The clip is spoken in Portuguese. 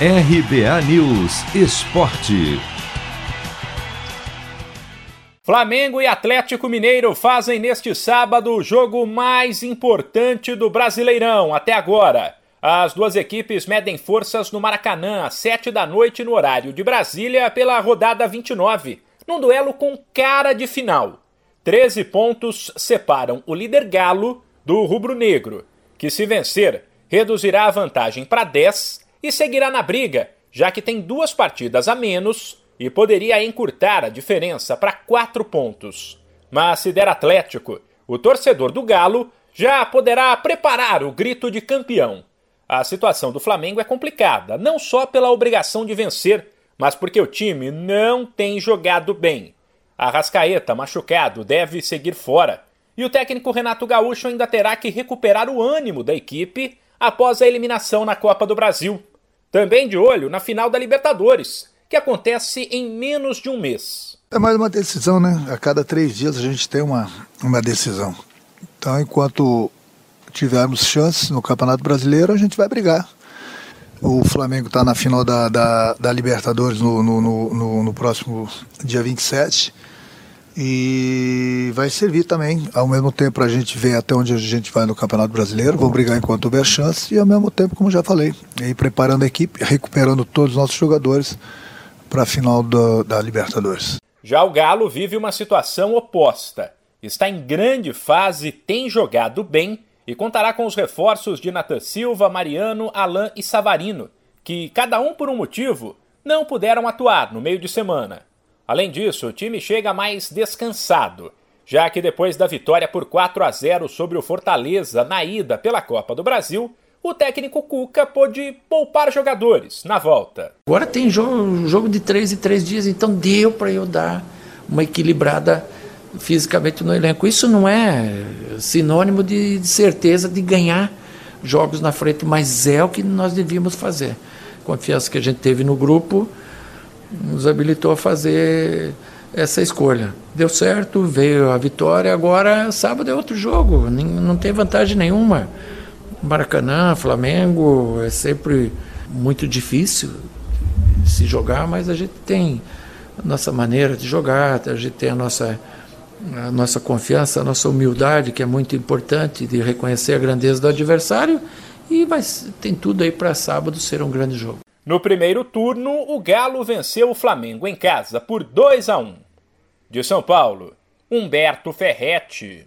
RBA News Esporte. Flamengo e Atlético Mineiro fazem neste sábado o jogo mais importante do Brasileirão até agora. As duas equipes medem forças no Maracanã às 7 da noite no horário de Brasília pela rodada 29, num duelo com cara de final. 13 pontos separam o líder Galo do rubro-negro, que se vencer reduzirá a vantagem para 10 e seguirá na briga, já que tem duas partidas a menos e poderia encurtar a diferença para quatro pontos. Mas se der Atlético, o torcedor do Galo já poderá preparar o grito de campeão. A situação do Flamengo é complicada, não só pela obrigação de vencer, mas porque o time não tem jogado bem. A Rascaeta, machucado, deve seguir fora. E o técnico Renato Gaúcho ainda terá que recuperar o ânimo da equipe após a eliminação na Copa do Brasil. Também de olho na final da Libertadores, que acontece em menos de um mês. É mais uma decisão, né? A cada três dias a gente tem uma, uma decisão. Então, enquanto tivermos chances no Campeonato Brasileiro, a gente vai brigar. O Flamengo está na final da, da, da Libertadores no, no, no, no, próximo dia 27 e vai servir também, ao mesmo tempo, para a gente ver até onde a gente vai no Campeonato Brasileiro. Vou brigar enquanto houver chance e, ao mesmo tempo, como já falei, aí preparando a equipe, recuperando todos os nossos jogadores para a final da, da Libertadores. Já o Galo vive uma situação oposta. Está em grande fase, tem jogado bem e contará com os reforços de Natan Silva, Mariano, Alain e Savarino, que, cada um por um motivo, não puderam atuar no meio de semana. Além disso, o time chega mais descansado, já que depois da vitória por 4 a 0 sobre o Fortaleza na ida pela Copa do Brasil, o técnico Cuca pôde poupar jogadores na volta. Agora tem jogo, jogo de três e três dias, então deu para eu dar uma equilibrada fisicamente no elenco. Isso não é sinônimo de, de certeza de ganhar jogos na frente, mas é o que nós devíamos fazer. Confiança que a gente teve no grupo nos habilitou a fazer essa escolha. Deu certo, veio a vitória, agora sábado é outro jogo, não tem vantagem nenhuma. Maracanã, Flamengo, é sempre muito difícil se jogar, mas a gente tem a nossa maneira de jogar, a gente tem a nossa, a nossa confiança, a nossa humildade, que é muito importante, de reconhecer a grandeza do adversário, e vai, tem tudo aí para sábado ser um grande jogo. No primeiro turno, o Galo venceu o Flamengo em casa por 2 a 1. De São Paulo, Humberto Ferretti.